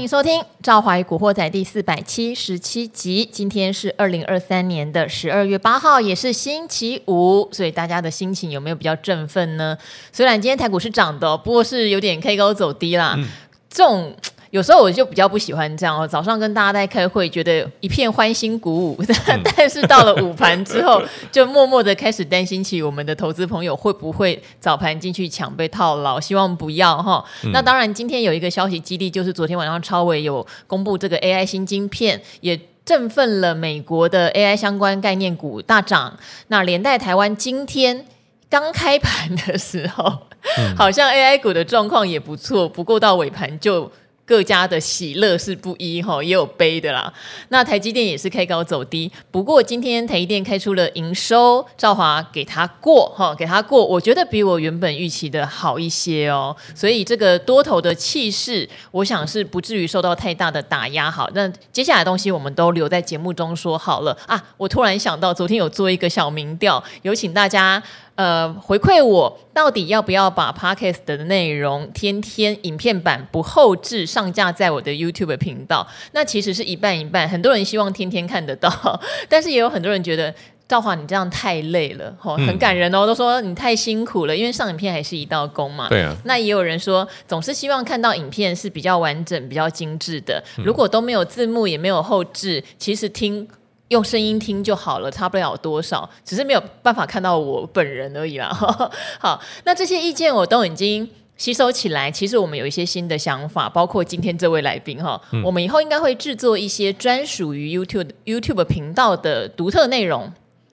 迎收听《赵怀古惑仔》第四百七十七集。今天是二零二三年的十二月八号，也是星期五，所以大家的心情有没有比较振奋呢？虽然今天台股是涨的，不过是有点 K 高走低啦。嗯、这种。有时候我就比较不喜欢这样哦，早上跟大家在开会，觉得一片欢欣鼓舞，嗯、但是到了午盘之后，就默默的开始担心起我们的投资朋友会不会早盘进去抢被套牢，希望不要哈。嗯、那当然，今天有一个消息激励，就是昨天晚上超伟有公布这个 AI 新晶片，也振奋了美国的 AI 相关概念股大涨。那连带台湾今天刚开盘的时候，嗯、好像 AI 股的状况也不错，不过到尾盘就。各家的喜乐是不一哈，也有悲的啦。那台积电也是开高走低，不过今天台积电开出了营收，赵华给他过哈，给他过，我觉得比我原本预期的好一些哦。所以这个多头的气势，我想是不至于受到太大的打压。好，那接下来东西我们都留在节目中说好了啊。我突然想到，昨天有做一个小民调，有请大家。呃，回馈我到底要不要把 Podcast 的内容天天影片版不后置上架在我的 YouTube 频道？那其实是一半一半，很多人希望天天看得到，但是也有很多人觉得赵华你这样太累了，吼，很感人哦，嗯、都说你太辛苦了，因为上影片还是一道工嘛。对啊。那也有人说，总是希望看到影片是比较完整、比较精致的，如果都没有字幕也没有后置，其实听。用声音听就好了，差不了多少，只是没有办法看到我本人而已啦。好，那这些意见我都已经吸收起来。其实我们有一些新的想法，包括今天这位来宾哈，嗯、我们以后应该会制作一些专属于 YouTube YouTube 频道的独特内容。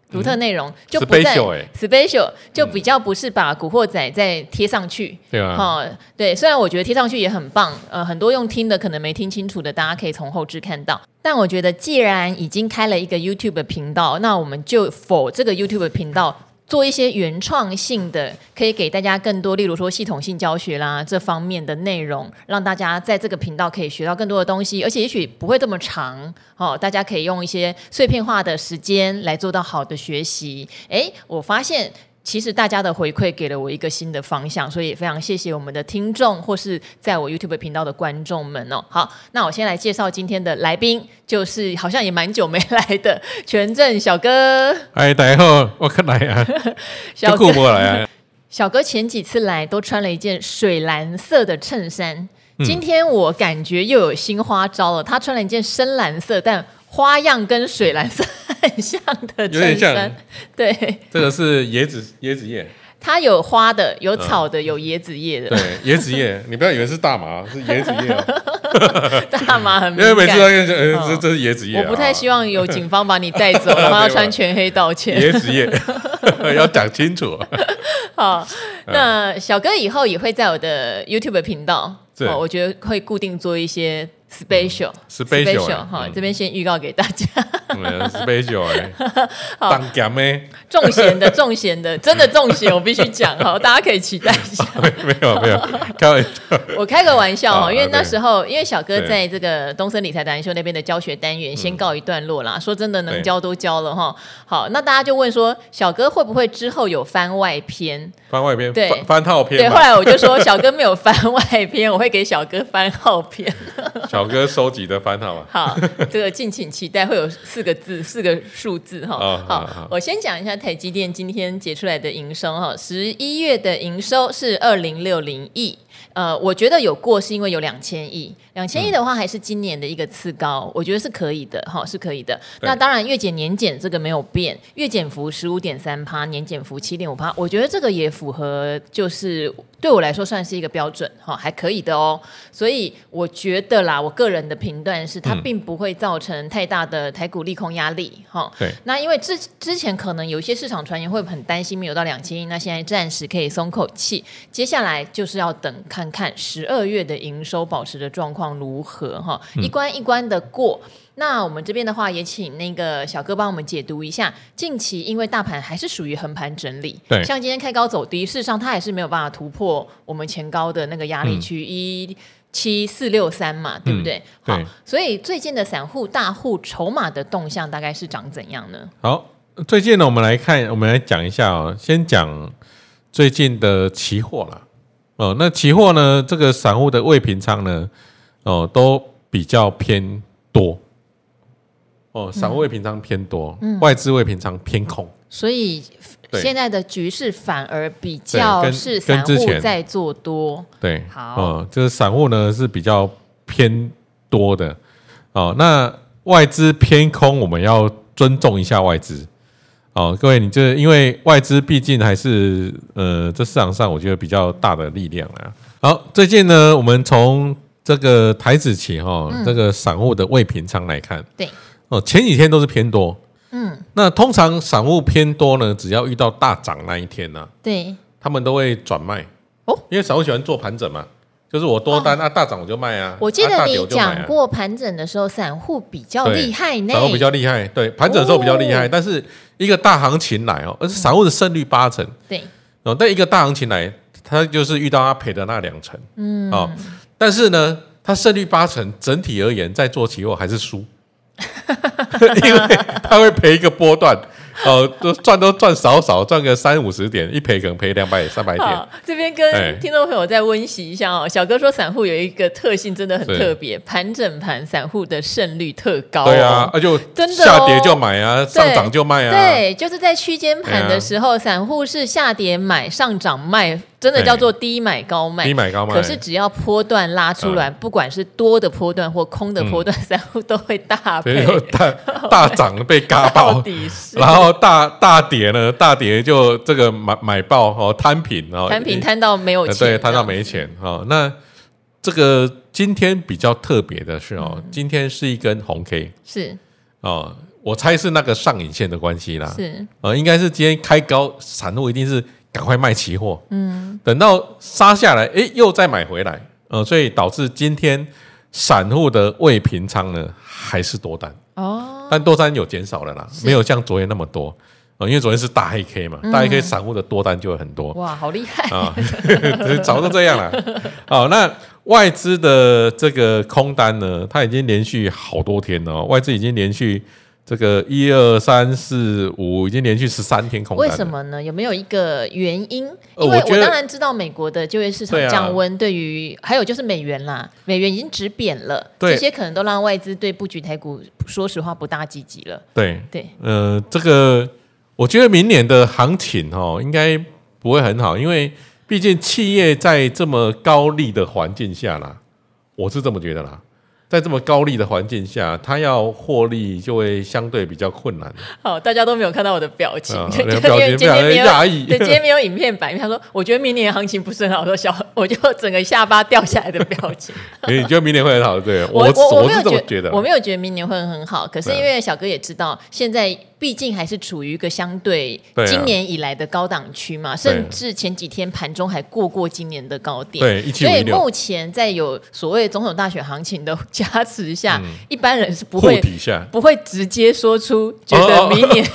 独特内容就不在 special，就比较不是把古惑仔再贴上去，对啊，哈，对，虽然我觉得贴上去也很棒，呃，很多用听的可能没听清楚的，大家可以从后置看到。但我觉得既然已经开了一个 YouTube 频道，那我们就 for 这个 YouTube 频道。做一些原创性的，可以给大家更多，例如说系统性教学啦这方面的内容，让大家在这个频道可以学到更多的东西，而且也许不会这么长哦，大家可以用一些碎片化的时间来做到好的学习。诶，我发现。其实大家的回馈给了我一个新的方向，所以也非常谢谢我们的听众或是在我 YouTube 频道的观众们哦。好，那我先来介绍今天的来宾，就是好像也蛮久没来的权证小哥。哎，大家好，我可来啊，小哥过来啊。小哥前几次来都穿了一件水蓝色的衬衫，嗯、今天我感觉又有新花招了。他穿了一件深蓝色，但花样跟水蓝色。很像的衬衫，对，这个是椰子椰子叶，它有花的，有草的，有椰子叶的。对，椰子叶，你不要以为是大麻，是椰子叶。大麻很敏感，因为每次都觉得这这是椰子叶。我不太希望有警方把你带走，然后要穿全黑道歉。椰子叶 要讲清楚。好，那小哥以后也会在我的 YouTube 频道，我觉得会固定做一些。Special，special 哈，这边先预告给大家。special 哎，当咸的，重咸的，重咸的，真的重咸，我必须讲 哈，大家可以期待一下。没有没有，开玩笑。我开个玩笑哈，因为那时候，因为小哥在这个东森理财达人秀那边的教学单元先告一段落啦。说真的，能教都教了哈。好，那大家就问说，小哥会不会之后有番外篇？番外篇，对，番套篇。对，后来我就说，小哥没有番外篇，我会给小哥番号篇。小哥收集的番号啊，好，这个敬请期待，会有四个字，四个数字哈。哦、好，好好我先讲一下台积电今天结出来的营收哈，十一月的营收是二零六零亿。呃，我觉得有过是因为有两千亿，两千亿的话还是今年的一个次高，嗯、我觉得是可以的哈，是可以的。那当然月减年减这个没有变，月减幅十五点三趴，年减幅七点五趴，我觉得这个也符合，就是对我来说算是一个标准哈，还可以的哦。所以我觉得啦，我个人的评断是它并不会造成太大的台股利空压力哈。对、嗯。那因为之之前可能有一些市场传言会很担心没有到两千亿，那现在暂时可以松口气，接下来就是要等看。看十二月的营收保持的状况如何哈，一关一关的过。嗯、那我们这边的话，也请那个小哥帮我们解读一下。近期因为大盘还是属于横盘整理，对，像今天开高走低，事实上它还是没有办法突破我们前高的那个压力区一七四六三嘛，对不对？好，所以最近的散户大户筹码的动向大概是长怎样呢？好，最近呢，我们来看，我们来讲一下哦，先讲最近的期货啦。哦，那期货呢？这个散户的未平仓呢？哦，都比较偏多。哦，散户会平仓偏多，嗯、外资会平仓偏空，所以现在的局势反而比较是散户在做多。对，好，嗯，就是散户呢是比较偏多的。哦，那外资偏空，我们要尊重一下外资。哦，各位，你这因为外资毕竟还是呃，这市场上我觉得比较大的力量啊。好，最近呢，我们从这个台子期哈、哦，嗯、这个散户的未平仓来看，对。哦，前几天都是偏多，嗯，那通常散户偏多呢，只要遇到大涨那一天呢、啊，对，他们都会转卖哦，因为散户喜欢做盘整嘛，就是我多单、哦、啊，大涨我就卖啊。我记得你讲过盘整的时候，散户比较厉害呢，散户比较厉害，对，盘整的时候比较厉害，哦、但是一个大行情来哦，而且散户的胜率八成，对，哦，但一个大行情来，他就是遇到他赔的那两成，嗯，哦，但是呢，他胜率八成，整体而言，在做期货还是输。因为他会赔一个波段，哦，都赚都赚少少，赚个三五十点，一赔可能赔两百三百点。这边跟听众朋友再温习一下哦，小哥说散户有一个特性真的很特别，盘整盘散户的胜率特高。对啊，那就真的下跌就买啊，上涨就卖啊。对，就是在区间盘的时候，散户是下跌买，上涨卖。真的叫做低买高卖，低买高卖。可是只要波段拉出来，不管是多的波段或空的波段，散户都会大赔，大大涨被嘎爆，然后大大跌呢，大跌就这个买买爆哦，摊平哦，摊平摊到没有钱，对，摊到没钱哦。那这个今天比较特别的是哦，今天是一根红 K，是。哦，我猜是那个上影线的关系啦，是。呃，应该是今天开高，散户一定是。赶快卖期货，嗯，等到杀下来，哎，又再买回来，呃，所以导致今天散户的未平仓呢还是多单。哦，但多单有减少了啦，是。没有像昨天那么多，啊，因为昨天是大黑 K 嘛，嗯、大黑 K 散户的多单就会很多，哇，好厉害。啊，早都这样了，好，那外资的这个空单呢，它已经连续好多天了，外资已经连续。这个一二三四五已经连续十三天空。为什么呢？有没有一个原因？因为我当然知道美国的就业市场降温，对于还有就是美元啦，美元已经止贬了，这些可能都让外资对布局台股说实话不大积极了。对对，呃，这个我觉得明年的行情哦，应该不会很好，因为毕竟企业在这么高利的环境下啦，我是这么觉得啦。在这么高利的环境下，他要获利就会相对比较困难。好，大家都没有看到我的表情，表情非常的压抑。对，今天没有影片版，他说：“我觉得明年行情不是很好。”说小，我就整个下巴掉下来的表情。你觉得明年会很好？对，我我我没有觉得，我没有觉得明年会很好。可是因为小哥也知道，现在。毕竟还是处于一个相对今年以来的高档区嘛，甚至前几天盘中还过过今年的高点。对，所以目前在有所谓总统大选行情的加持下，一般人是不会不会直接说出觉得明年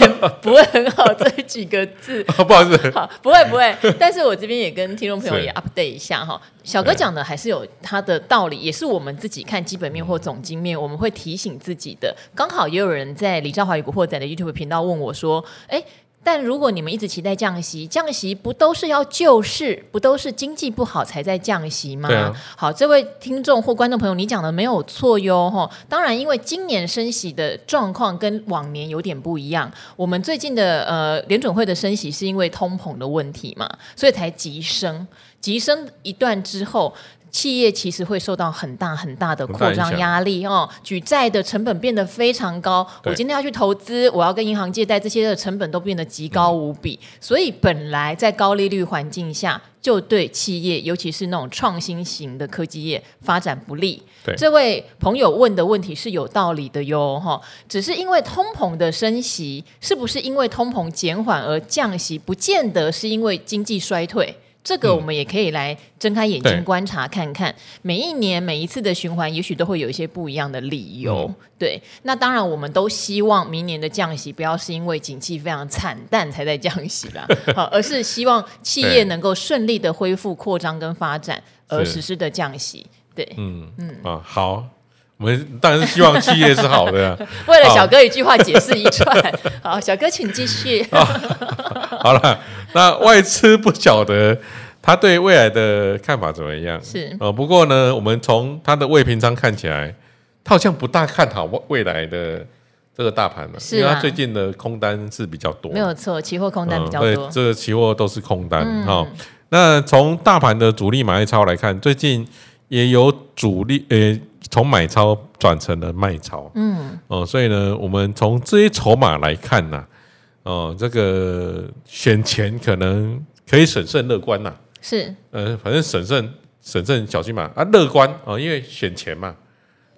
不会很好这几个字。不好意思，好，不会不会。但是我这边也跟听众朋友也 update 一下哈。小哥讲的还是有他的道理，也是我们自己看基本面或总经面，我们会提醒自己的。刚好也有人在李兆华与古惑仔的 YouTube 频道问我说：“诶，但如果你们一直期待降息，降息不都是要救市，不都是经济不好才在降息吗？”啊、好，这位听众或观众朋友，你讲的没有错哟，哈。当然，因为今年升息的状况跟往年有点不一样，我们最近的呃联准会的升息是因为通膨的问题嘛，所以才急升。急升一段之后，企业其实会受到很大很大的扩张压力哦，举债的成本变得非常高。我今天要去投资，我要跟银行借贷，这些的成本都变得极高无比。嗯、所以本来在高利率环境下，就对企业，尤其是那种创新型的科技业发展不利。对这位朋友问的问题是有道理的哟，哈，只是因为通膨的升息，是不是因为通膨减缓而降息？不见得是因为经济衰退。这个我们也可以来睁开眼睛观察看看，嗯、每一年每一次的循环，也许都会有一些不一样的理由。嗯、对，那当然我们都希望明年的降息不要是因为景气非常惨淡才在降息啦，好，而是希望企业能够顺利的恢复扩张跟发展而实施的降息。对，嗯嗯。啊好，我们当然是希望企业是好的。为了小哥一句话解释一串，好，小哥请继续。好了。那外资不晓得他对未来的看法怎么样？是。哦，不过呢，我们从他的未平仓看起来，他好像不大看好未来的这个大盘了，因为他最近的空单是比较多，没有错，期货空单比较多，嗯、这个期货都是空单哈。那从大盘的主力买超来看，最近也有主力呃从买超转成了卖超，嗯。哦，所以呢，我们从这些筹码来看呢、啊，哦，这个选前可能可以审慎乐观呐、啊，是呃，反正审慎审慎小心嘛啊，乐观啊、哦，因为选前嘛。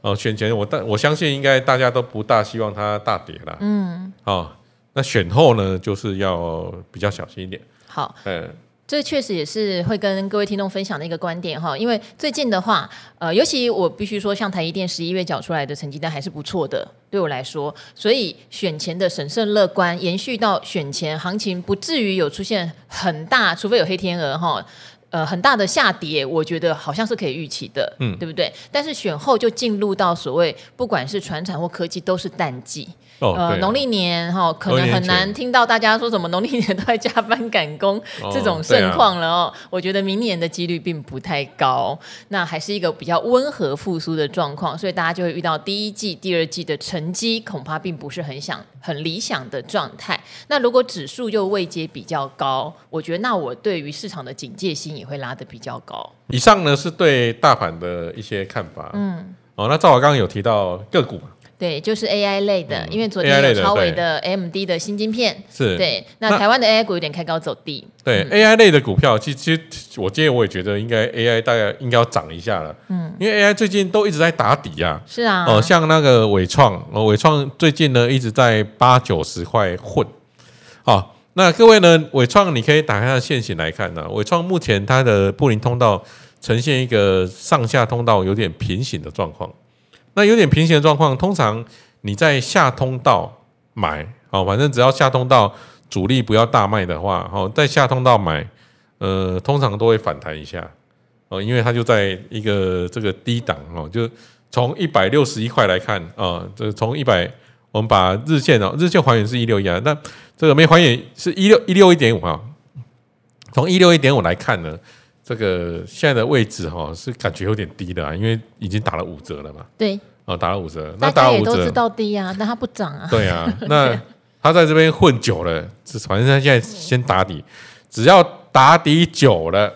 哦，选前我但我相信应该大家都不大希望它大跌啦。嗯，哦，那选后呢，就是要比较小心一点。好，嗯，这确实也是会跟各位听众分享的一个观点哈。因为最近的话，呃，尤其我必须说，像台积电十一月缴出来的成绩单还是不错的，对我来说，所以选前的审慎乐观延续到选前，行情不至于有出现很大，除非有黑天鹅哈。呃，很大的下跌，我觉得好像是可以预期的，嗯，对不对？但是选后就进入到所谓，不管是传产或科技，都是淡季。哦、呃，农历年哈、哦，可能很难听到大家说什么农历年都在加班赶工、哦、这种盛况了哦。我觉得明年的几率并不太高，那还是一个比较温和复苏的状况，所以大家就会遇到第一季、第二季的成绩恐怕并不是很想、很理想的状态。那如果指数又位阶比较高，我觉得那我对于市场的警戒心也会拉得比较高。以上呢是对大盘的一些看法。嗯，哦，那赵华刚刚有提到个股。对，就是 AI 类的，嗯、因为昨天有超伟的 AMD 的新晶片，是对。那台湾的 AI 股有点开高走低。对、嗯、AI 类的股票，其实其实我今天我也觉得应该 AI 大概应该要涨一下了。嗯，因为 AI 最近都一直在打底啊。是啊。哦、呃，像那个纬创，纬创最近呢一直在八九十块混。好、哦，那各位呢，纬创你可以打开它的线型来看呢、啊。纬创目前它的布林通道呈现一个上下通道有点平行的状况。那有点平行的状况，通常你在下通道买，哦，反正只要下通道主力不要大卖的话，哦，在下通道买，呃，通常都会反弹一下，哦，因为它就在一个这个低档，哦，就从一百六十一块来看，啊，这从一百，我们把日线哦，日线还原是一六一啊，那这个没还原是一六一六一点五啊，从一六一点五来看呢。这个现在的位置哈是感觉有点低的啊，因为已经打了五折了嘛。对，哦，打了五折，那打五折都知道低啊，但它不涨啊。对啊，那他在这边混久了，反正他现在先打底，只要打底久了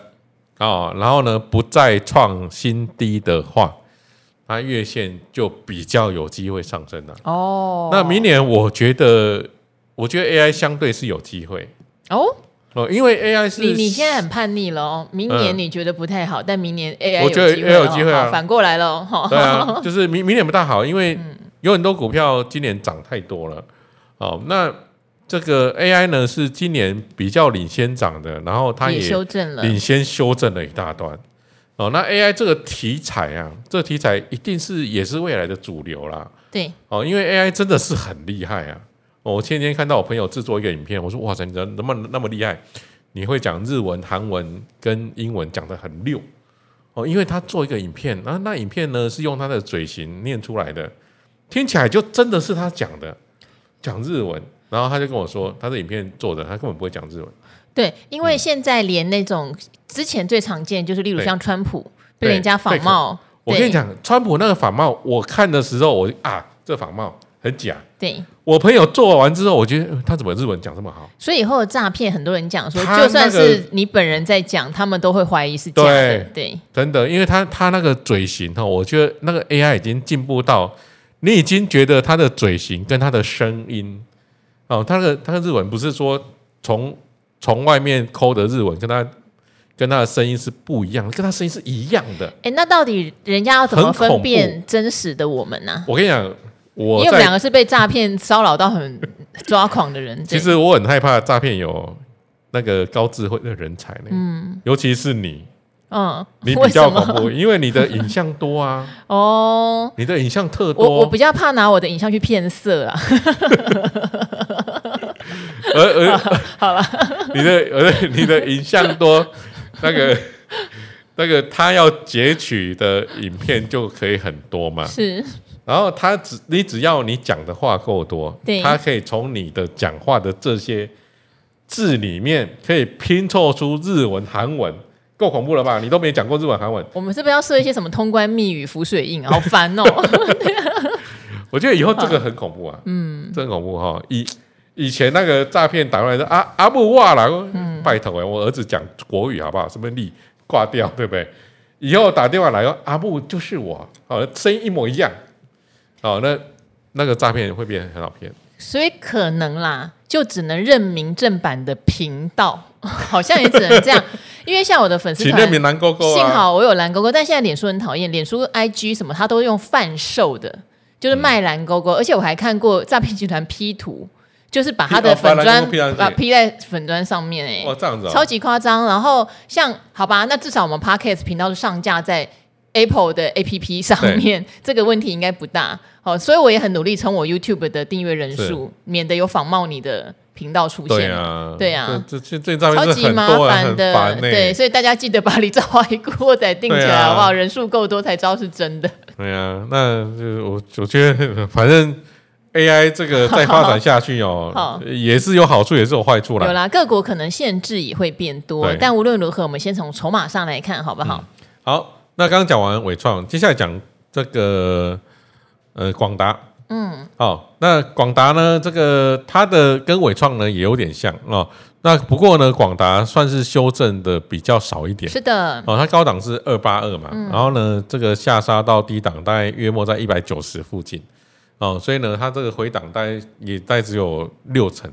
啊，然后呢不再创新低的话，它月线就比较有机会上升了。哦，那明年我觉得，我觉得 AI 相对是有机会哦。哦，因为 AI 是你你现在很叛逆了哦，明年你觉得不太好，嗯、但明年 AI 我觉得 AI 有机会啊，反过来了哈。对啊，就是明明年不大好，因为有很多股票今年涨太多了。哦，那这个 AI 呢是今年比较领先涨的，然后它也修正了，领先修正了一大段。哦，那 AI 这个题材啊，这个题材一定是也是未来的主流啦。对，哦，因为 AI 真的是很厉害啊。我前几天看到我朋友制作一个影片，我说：“哇塞，你怎么那么那么厉害？你会讲日文、韩文跟英文讲的很溜哦。”因为他做一个影片，然后那影片呢是用他的嘴型念出来的，听起来就真的是他讲的，讲日文。然后他就跟我说，他的影片做的，他根本不会讲日文。对，因为现在连那种之前最常见就是，例如像川普被人家仿冒。我跟你讲，川普那个仿冒，我看的时候我啊，这仿冒。很假，对，我朋友做完之后，我觉得他怎么日文讲这么好？所以以后的诈骗，很多人讲说，就算是你本人在讲，他们都会怀疑是假的。对，真的，因为他他那个嘴型哈，我觉得那个 AI 已经进步到你已经觉得他的嘴型跟他的声音哦，他的他的日文不是说从从外面抠的日文，跟他跟他的声音是不一样的，跟他声音是一样的。哎，那到底人家要怎么分辨真实的我们呢？我跟你讲。我因为我们两个是被诈骗骚扰到很 抓狂的人，其实我很害怕诈骗有那个高智慧的人才呢。嗯，尤其是你，嗯，你 比较恐怖，因为你的影像多啊。哦，你的影像特多。我我比较怕拿我的影像去骗色啊。而而好了，你的而你的影像多，那个那个他要截取的影片就可以很多嘛。是。然后他只你只要你讲的话够多，他可以从你的讲话的这些字里面，可以拼凑出日文、韩文够恐怖了吧？你都没讲过日文韩文，我们是不是要设一些什么通关密语、浮水印？好烦哦！我觉得以后这个很恐怖啊，嗯，真恐怖哈！以以前那个诈骗打过来说啊阿木哇啦，嗯、拜托哎，我儿子讲国语好不好？什么力挂掉，对不对？以后打电话来说阿木就是我，好，声音一模一样，好，那那个诈骗会变很好骗。所以可能啦，就只能认明正版的频道，好像也只能这样。因为像我的粉丝团，请认明蓝勾勾啊，幸好我有蓝勾勾，但现在脸书很讨厌，脸书 IG 什么他都用贩售的，就是卖蓝勾勾，嗯、而且我还看过诈骗集团 P 图，就是把他的粉砖把 P 在粉砖上面，欸，哎，哇，这样子，哦，超级夸张。然后像好吧，那至少我们 Podcast 频道是上架在 Apple 的 APP 上面，对这个问题应该不大。好，所以我也很努力冲我 YouTube 的订阅人数，免得有仿冒你的。频道出现，对啊，对啊，这这这这超级麻烦的，对，所以大家记得把李兆华古惑仔定起来好不好？人数够多才知道是真的。对啊，那就我我觉得，反正 AI 这个再发展下去哦，也是有好处，也是有坏处啦。有啦，各国可能限制也会变多，但无论如何，我们先从筹码上来看，好不好？好，那刚刚讲完伟创，接下来讲这个呃广达。嗯，哦，那广达呢？这个它的跟伟创呢也有点像哦。那不过呢，广达算是修正的比较少一点。是的，哦，它高档是二八二嘛，嗯、然后呢，这个下杀到低档大概约莫在一百九十附近。哦，所以呢，它这个回档大概也大概只有六成。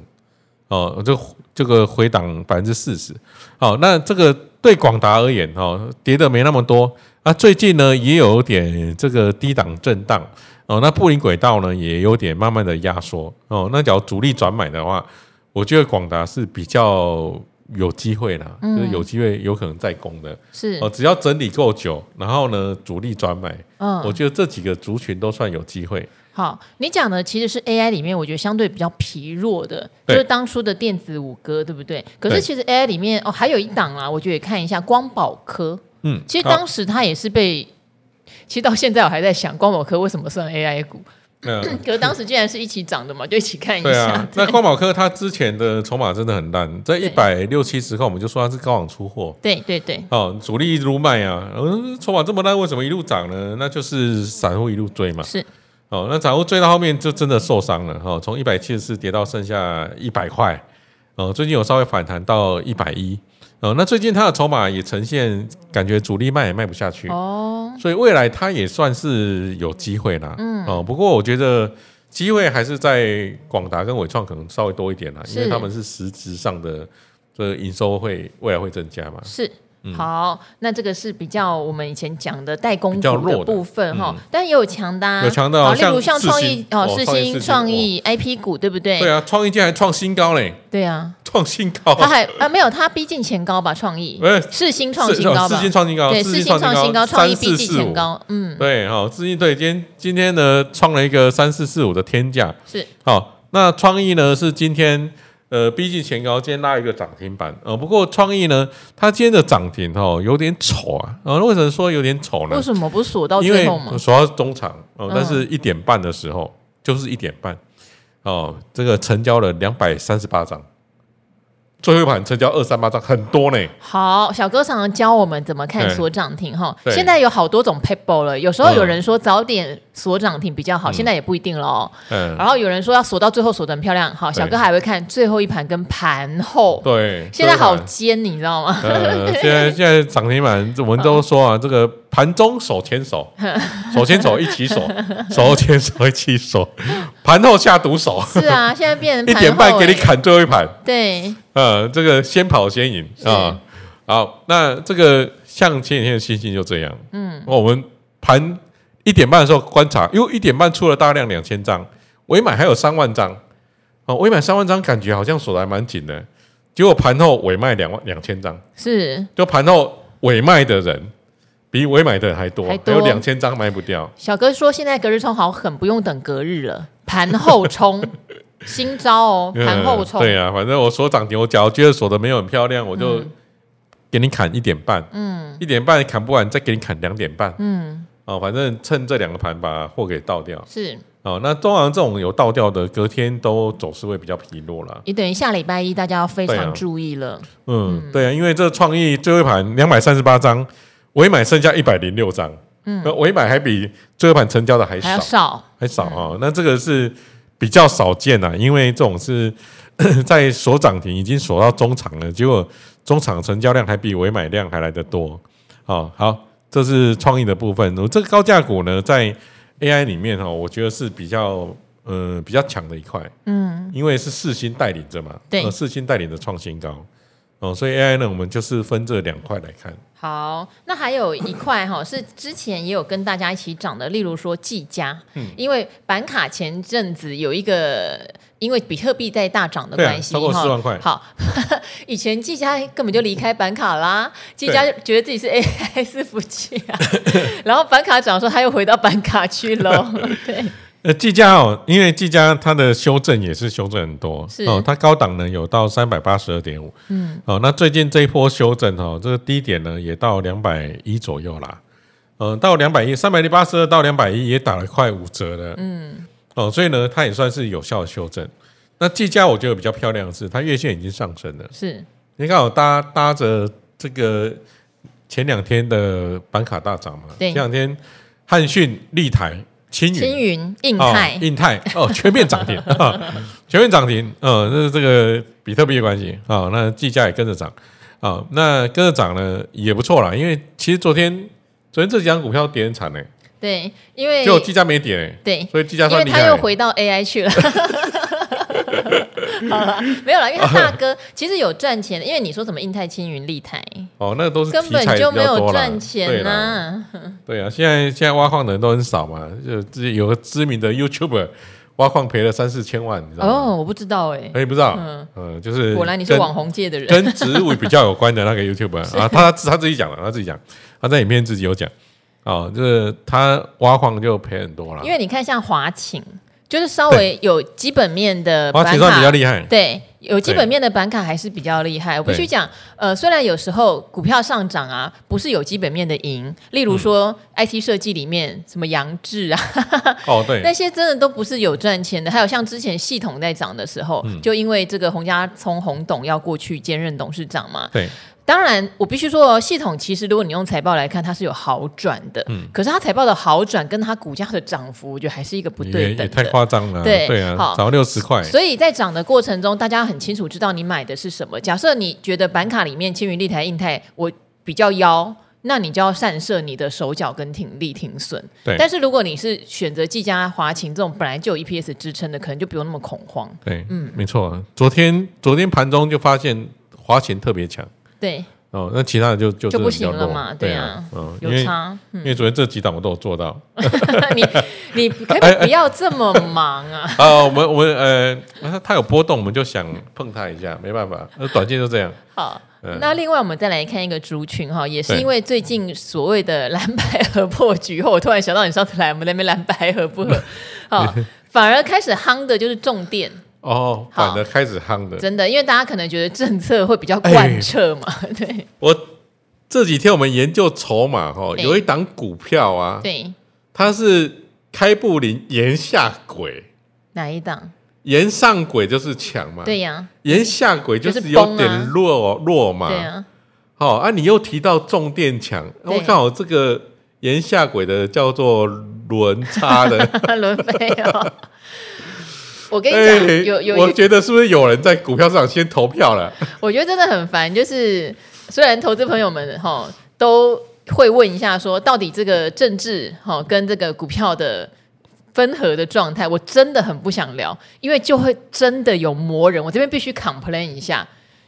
哦，这这个回档百分之四十。好，那这个对广达而言，哦，跌的没那么多。啊，最近呢也有点这个低档震荡。哦，那布林轨道呢也有点慢慢的压缩哦。那假如主力转买的话，我觉得广达是比较有机会啦，嗯、就是有机会有可能再攻的。是哦，只要整理够久，然后呢主力转买，嗯，我觉得这几个族群都算有机会。好，你讲的其实是 AI 里面我觉得相对比较疲弱的，就是当初的电子五哥，对不对？可是其实 AI 里面哦还有一档啊，我觉得也看一下光宝科，嗯，其实当时它也是被。其实到现在我还在想，光宝科为什么算 AI 股？嗯，可是当时竟然是一起涨的嘛，就一起看一下。对啊，那光宝科它之前的筹码真的很烂，在一百六七十块，我们就说它是高昂出货。对对对。哦，主力一路卖啊，嗯，筹码这么烂，为什么一路涨呢？那就是散户一路追嘛。是。哦，那散户追到后面就真的受伤了。哈，从一百七十四跌到剩下一百块。哦，最近有稍微反弹到一百一。哦，那最近它的筹码也呈现感觉主力卖也卖不下去哦，所以未来它也算是有机会啦。嗯，哦，不过我觉得机会还是在广达跟伟创可能稍微多一点啦，因为他们是实质上的这个营收会未来会增加嘛。是。好，那这个是比较我们以前讲的代工股的部分哈，但也有强的，有强的，例如像创意哦，世新创意 IP 股对不对？对啊，创意竟然创新高嘞！对啊，创新高，它还啊没有，它逼近前高吧？创意，世新创新高吧？世新创新高，对，世新创新高，创意逼近前高，嗯，对，好，世新对，今天今天呢创了一个三四四五的天价，是好，那创意呢是今天。呃，逼近前高今天拉一个涨停板，呃，不过创意呢，它今天的涨停哦有点丑啊，呃，为什么说有点丑呢？为什么不锁到最后吗？锁到中场，哦、呃，但是一点半的时候、嗯、就是一点半，哦、呃，这个成交了两百三十八张。最后一盘成交二三八张，很多呢。好，小哥常常教我们怎么看锁涨停哈。现在有好多种 paper 了，有时候有人说早点锁涨停比较好，现在也不一定了。嗯。然后有人说要锁到最后锁的很漂亮，好，小哥还会看最后一盘跟盘后。对。现在好尖，你知道吗？呃，现在 现在涨停板，我们都说啊，这个盘中手牵手，手牵手一起锁，手牵手一起锁，盘后下毒手。是啊，现在变成一点半给你砍最后一盘。对。呃，这个先跑先赢啊！好，那这个像前几天的星星就这样，嗯，我们盘一点半的时候观察，因为一点半出了大量两千张，尾买还有三万张，哦，尾买三万张，感觉好像锁的还蛮紧的，结果盘后尾卖两万两千张，是，就盘后尾卖的人比尾买的人还多，还有两千张卖不掉。小哥说，现在隔日冲好狠，不用等隔日了，盘后冲。新招哦，盘后冲、嗯。对呀、啊，反正我锁涨停，我假如觉得锁的没有很漂亮，我就给你砍一点半。嗯，一点半砍不完，再给你砍两点半。嗯，哦，反正趁这两个盘把货给倒掉。是，哦，那通常这种有倒掉的，隔天都走势会比较疲弱了。也等于下礼拜一大家要非常注意了。啊、嗯，嗯对啊，因为这创意最后一盘两百三十八张，尾买剩下一百零六张，嗯，尾买还比最后一盘成交的还少，还少，还少啊。那这个是比较少见啊，因为这种是 在锁涨停已经锁到中场了，结果中场成交量还比尾买量还来得多。哦，好，这是创意的部分。这个高价股呢，在 AI 里面哈，我觉得是比较呃比较强的一块，嗯，因为是四星带领着嘛，对，四星带领着创新高，哦，所以 AI 呢，我们就是分这两块来看。好，那还有一块哈，是之前也有跟大家一起涨的，例如说技嘉，嗯，因为板卡前阵子有一个。因为比特币在大涨的关系，超过四万块。好，以前技嘉根本就离开板卡啦，技嘉觉得自己是 AI 伺服器啊，然后板卡涨的时候，他又回到板卡去喽。对，呃，技嘉哦，因为技嘉它的修正也是修正很多，是哦，它高档呢有到三百八十二点五，嗯，哦，那最近这一波修正哦，这个低点呢也到两百一左右啦，嗯、呃，到两百一，三百八十二到两百一也打了快五折了，嗯。哦，所以呢，它也算是有效的修正。那技嘉我觉得比较漂亮的是，它月线已经上升了。是，你看我搭搭着这个前两天的板卡大涨嘛？对，前两天汉讯、立台、青云、青云、印泰、印泰哦，全面涨停，全面涨停。嗯，这是这个比特币的关系啊。那技嘉也跟着涨啊。那跟着涨呢也不错啦，因为其实昨天昨天这几张股票跌很惨呢。对，因为就技嘉没跌，对，所以技嘉因为他又回到 AI 去了。好了，没有了，因为他大哥其实有赚钱的，因为你说什么印太、青云、立台，哦，那个都是根本就没有赚钱呐、啊。对啊，现在现在挖矿的人都很少嘛，就自己有个知名的 YouTuber 挖矿赔了三四千万，你知道吗？哦，我不知道哎、欸，哎、欸，不知道，嗯嗯，就是果然你是网红界的人，跟植物比较有关的那个 YouTuber 啊，他他自己讲了，他自己讲，他在影片自己有讲。哦，就是他挖矿就赔很多了，因为你看像华擎，就是稍微有基本面的板卡，华擎算比较厉害，对，有基本面的板卡还是比较厉害。我必须讲，呃，虽然有时候股票上涨啊，不是有基本面的赢，例如说 IT 设计里面什么杨志啊，哦对，那些真的都不是有赚钱的。还有像之前系统在涨的时候，嗯、就因为这个洪家聪洪董要过去兼任董事长嘛，对。当然，我必须说，系统其实如果你用财报来看，它是有好转的。嗯。可是它财报的好转跟它股价的涨幅，我觉得还是一个不对等的。太夸张了。对对啊，涨六十块。所以在涨的过程中，大家很清楚知道你买的是什么。假设你觉得板卡里面青云、立台、印泰我比较妖，那你就要善设你的手脚跟挺力挺损。对。但是如果你是选择技嘉、华勤这种本来就有 EPS 支撑的，可能就不用那么恐慌。对，嗯，没错。昨天昨天盘中就发现华擎特别强。对。哦，那其他的就就就不行了嘛，对啊，嗯，有差，因为昨天这几档我都有做到。你你可以不要这么忙啊！啊，我们我们呃，它有波动，我们就想碰它一下，没办法，那短线就这样。好，那另外我们再来看一个族群哈，也是因为最近所谓的蓝白合破局后，我突然想到你上次来我们那边蓝白合不合？好，反而开始夯的就是重电。哦，反而开始夯的，真的，因为大家可能觉得政策会比较贯彻嘛。欸、对，我这几天我们研究筹码哈，有一档股票啊，对，它是开布林沿下轨，哪一档？沿上轨就是强嘛，对呀、啊，沿下轨就是有点弱、啊、弱嘛，对啊。好啊，你又提到重电强，我看好这个沿下轨的叫做轮差的。轮飞哦。我跟你讲，欸、有有，我觉得是不是有人在股票市场先投票了？我觉得真的很烦，就是虽然投资朋友们哈都会问一下，说到底这个政治哈跟这个股票的分合的状态，我真的很不想聊，因为就会真的有魔人，我这边必须 complain 一下。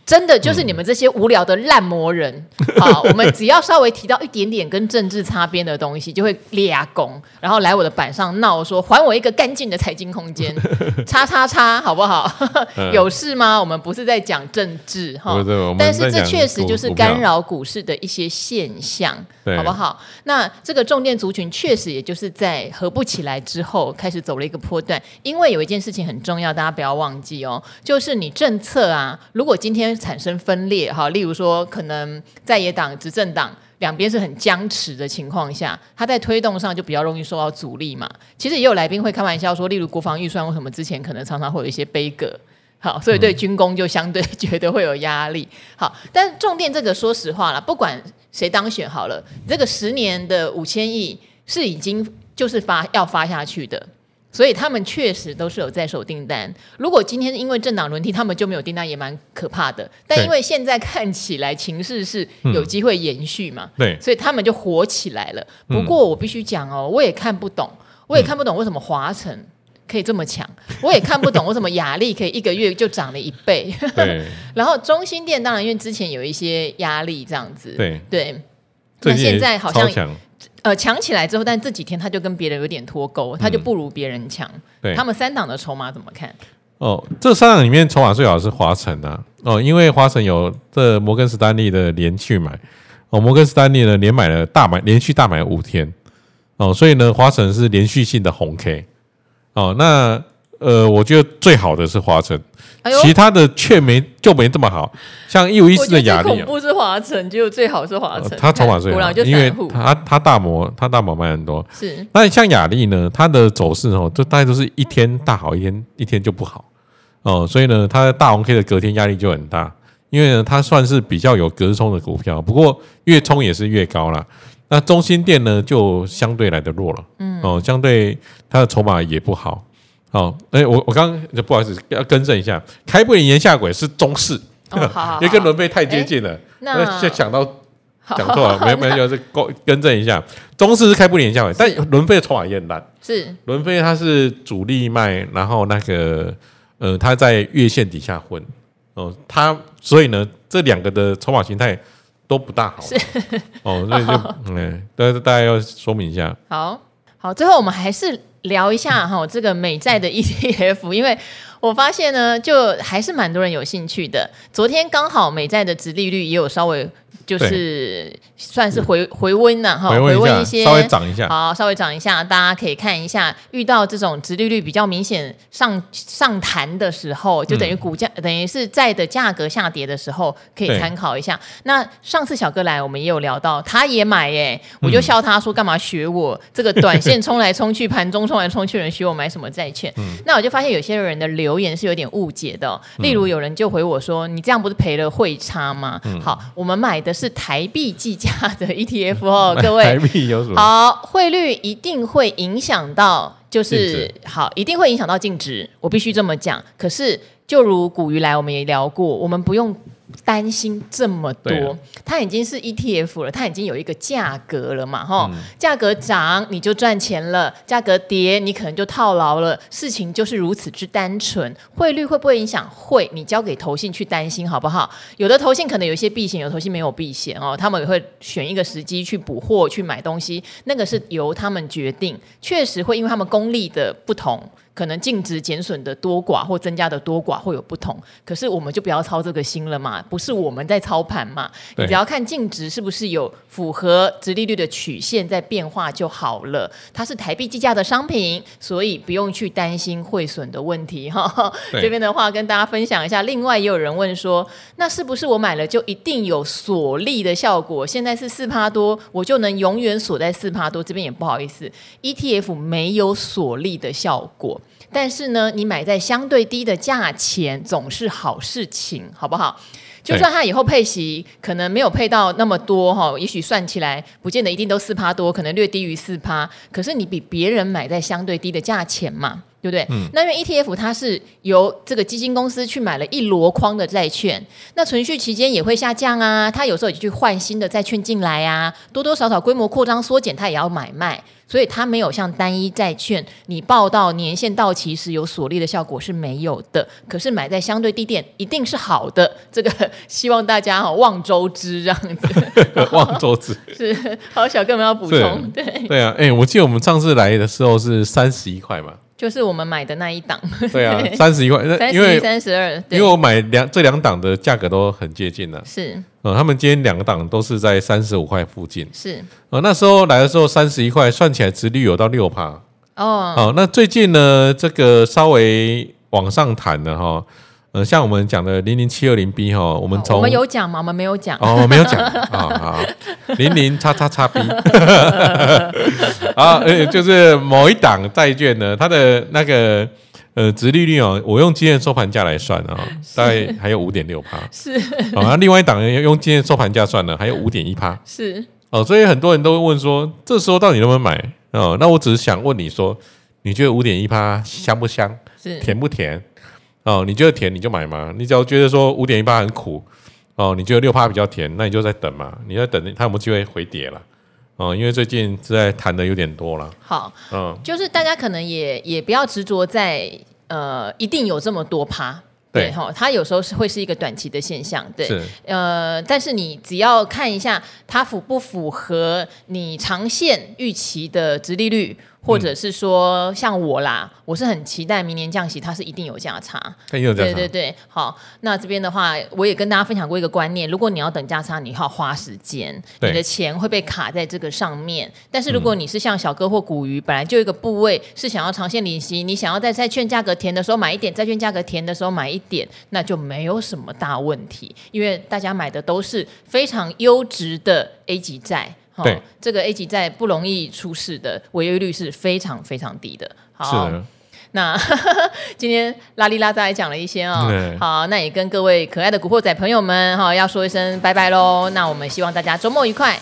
真的就是你们这些无聊的烂魔人，嗯、好，我们只要稍微提到一点点跟政治擦边的东西，就会立功，然后来我的板上闹说，还我一个干净的财经空间，叉叉叉，好不好？嗯、有事吗？我们不是在讲政治哈，但是这确实就是干扰股市的一些现象，好不好？那这个重电族群确实也就是在合不起来之后开始走了一个波段，因为有一件事情很重要，大家不要忘记哦，就是你政策啊，如果今天产生分裂哈，例如说可能在野党、执政党两边是很僵持的情况下，他在推动上就比较容易受到阻力嘛。其实也有来宾会开玩笑说，例如国防预算为什么之前可能常常会有一些杯葛，好，所以对军工就相对觉得会有压力。好，但重点这个说实话了，不管谁当选好了，这个十年的五千亿是已经就是发要发下去的。所以他们确实都是有在手订单。如果今天因为政党轮替，他们就没有订单，也蛮可怕的。但因为现在看起来情势是有机会延续嘛，对，所以他们就火起来了。不过我必须讲哦，我也看不懂，我也看不懂为什么华城可以这么强，我也看不懂 为什么雅力可以一个月就涨了一倍。然后中心店当然因为之前有一些压力这样子，对对。那现在好像。呃，强起来之后，但这几天他就跟别人有点脱钩，他就不如别人强。对、嗯，他们三档的筹码怎么看？哦，这三档里面筹码最好是华晨啊。哦，因为华晨有这摩根士丹利的连续买，哦，摩根士丹利呢连买了大买，连续大买五天，哦，所以呢，华晨是连续性的红 K。哦，那。呃，我觉得最好的是华晨，哎、其他的却没就没这么好。像一五一四的亚力，不是华晨，就最好是华晨。他筹码最好，因为他他大摩他大摩卖很多。是，那像雅丽呢，它的走势哦，就大概都是一天大好，一天一天就不好哦。所以呢，它的大红 K 的隔天压力就很大，因为呢，它算是比较有隔日冲的股票，不过越冲也是越高了。那中心店呢，就相对来的弱了，嗯哦，相对它的筹码也不好。好，哎、欸，我我刚刚不好意思，要更正一下，开布林炎下鬼是中式，因为跟伦飞太接近了，欸、那就想到讲错了，没没有，就 是更更正一下，中式是开布林炎下鬼，但伦飞的筹码也很烂，是。伦飞他是主力卖，然后那个呃，它在月线底下混，哦，他所以呢，这两个的筹码形态都不大好，是。哦，所以就 嗯，大家大家要说明一下，好好，最后我们还是。聊一下哈，这个美债的 ETF，因为我发现呢，就还是蛮多人有兴趣的。昨天刚好美债的殖利率也有稍微。就是算是回回温了哈，回温一些，稍微涨一下，好，稍微涨一下，大家可以看一下，遇到这种殖利率比较明显上上弹的时候，就等于股价、嗯、等于是债的价格下跌的时候，可以参考一下。那上次小哥来，我们也有聊到，他也买耶，我就笑他说干嘛学我、嗯、这个短线冲来冲去，盘中冲来冲去人学我买什么债券？嗯、那我就发现有些人的留言是有点误解的，例如有人就回我说，你这样不是赔了汇差吗？嗯、好，我们买的。是台币计价的 ETF 哦，各位，台币有什么？好，汇率一定会影响到，就是好，一定会影响到净值，我必须这么讲。可是，就如古鱼来，我们也聊过，我们不用。担心这么多，它已经是 ETF 了，它已经有一个价格了嘛，哈、嗯，价格涨你就赚钱了，价格跌你可能就套牢了，事情就是如此之单纯。汇率会不会影响？会，你交给投信去担心好不好？有的投信可能有一些避险，有的投信没有避险哦，他们也会选一个时机去补货去买东西，那个是由他们决定，确实会因为他们功力的不同。可能净值减损的多寡或增加的多寡会有不同，可是我们就不要操这个心了嘛，不是我们在操盘嘛，你只要看净值是不是有符合殖利率的曲线在变化就好了。它是台币计价的商品，所以不用去担心汇损的问题哈。这边的话跟大家分享一下。另外也有人问说，那是不是我买了就一定有锁利的效果？现在是四趴多，我就能永远锁在四趴多？这边也不好意思，ETF 没有锁利的效果。但是呢，你买在相对低的价钱总是好事情，好不好？就算它以后配息可能没有配到那么多哈，也许算起来不见得一定都四趴多，可能略低于四趴。可是你比别人买在相对低的价钱嘛，对不对？嗯。那因为 ETF 它是由这个基金公司去买了一箩筐的债券，那存续期间也会下降啊，它有时候也去换新的债券进来啊，多多少少规模扩张缩减，它也要买卖。所以它没有像单一债券，你报到年限到期时有锁利的效果是没有的。可是买在相对低点一定是好的，这个希望大家哈望周知这样子。望周知 是好，小哥们要补充。对对啊，哎、欸，我记得我们上次来的时候是三十一块嘛。就是我们买的那一档，对啊，三十一块，因为三十二，因为我买两这两档的价格都很接近了，是，呃，他们今天两个档都是在三十五块附近，是，呃，那时候来的时候三十一块，算起来殖利率有到六趴，哦，好，那最近呢，这个稍微往上弹了哈，呃，像我们讲的零零七二零 B 哈，我们从我们有讲吗？我们没有讲。哦，没有讲。啊，好，零零叉叉叉 B 啊，呃，就是某一档债券呢，它的那个呃，殖利率哦，我用今天收盘价来算啊，大概还有五点六趴，是。啊，那另外一档用今天收盘价算呢，还有五点一趴，是。哦，所以很多人都会问说，这时候到底能不能买？哦？那我只是想问你说，你觉得五点一趴香不香？是。甜不甜？哦，你觉得甜你就买嘛，你只要觉得说五点一八很苦，哦，你觉得六趴比较甜，那你就在等嘛，你在等它有没有机会回跌了，哦，因为最近实在谈的有点多了。好，嗯，就是大家可能也也不要执着在呃一定有这么多趴，对哈，它有时候是会是一个短期的现象，对，呃，但是你只要看一下它符不符合你长线预期的殖利率。或者是说像我啦，我是很期待明年降息，它是一定有价差。有价差。对对对，好，那这边的话，我也跟大家分享过一个观念：如果你要等价差，你要花时间，你的钱会被卡在这个上面。但是如果你是像小哥或股鱼，本来就有一个部位是想要长线领息，你想要在债券价格填的时候买一点，债券价格填的时候买一点，那就没有什么大问题，因为大家买的都是非常优质的 A 级债。对、哦，这个 A 级在不容易出事的，违约率是非常非常低的。好，是 那 今天拉里拉扎也讲了一些啊、哦，好，那也跟各位可爱的古惑仔朋友们哈、哦，要说一声拜拜喽。那我们希望大家周末愉快。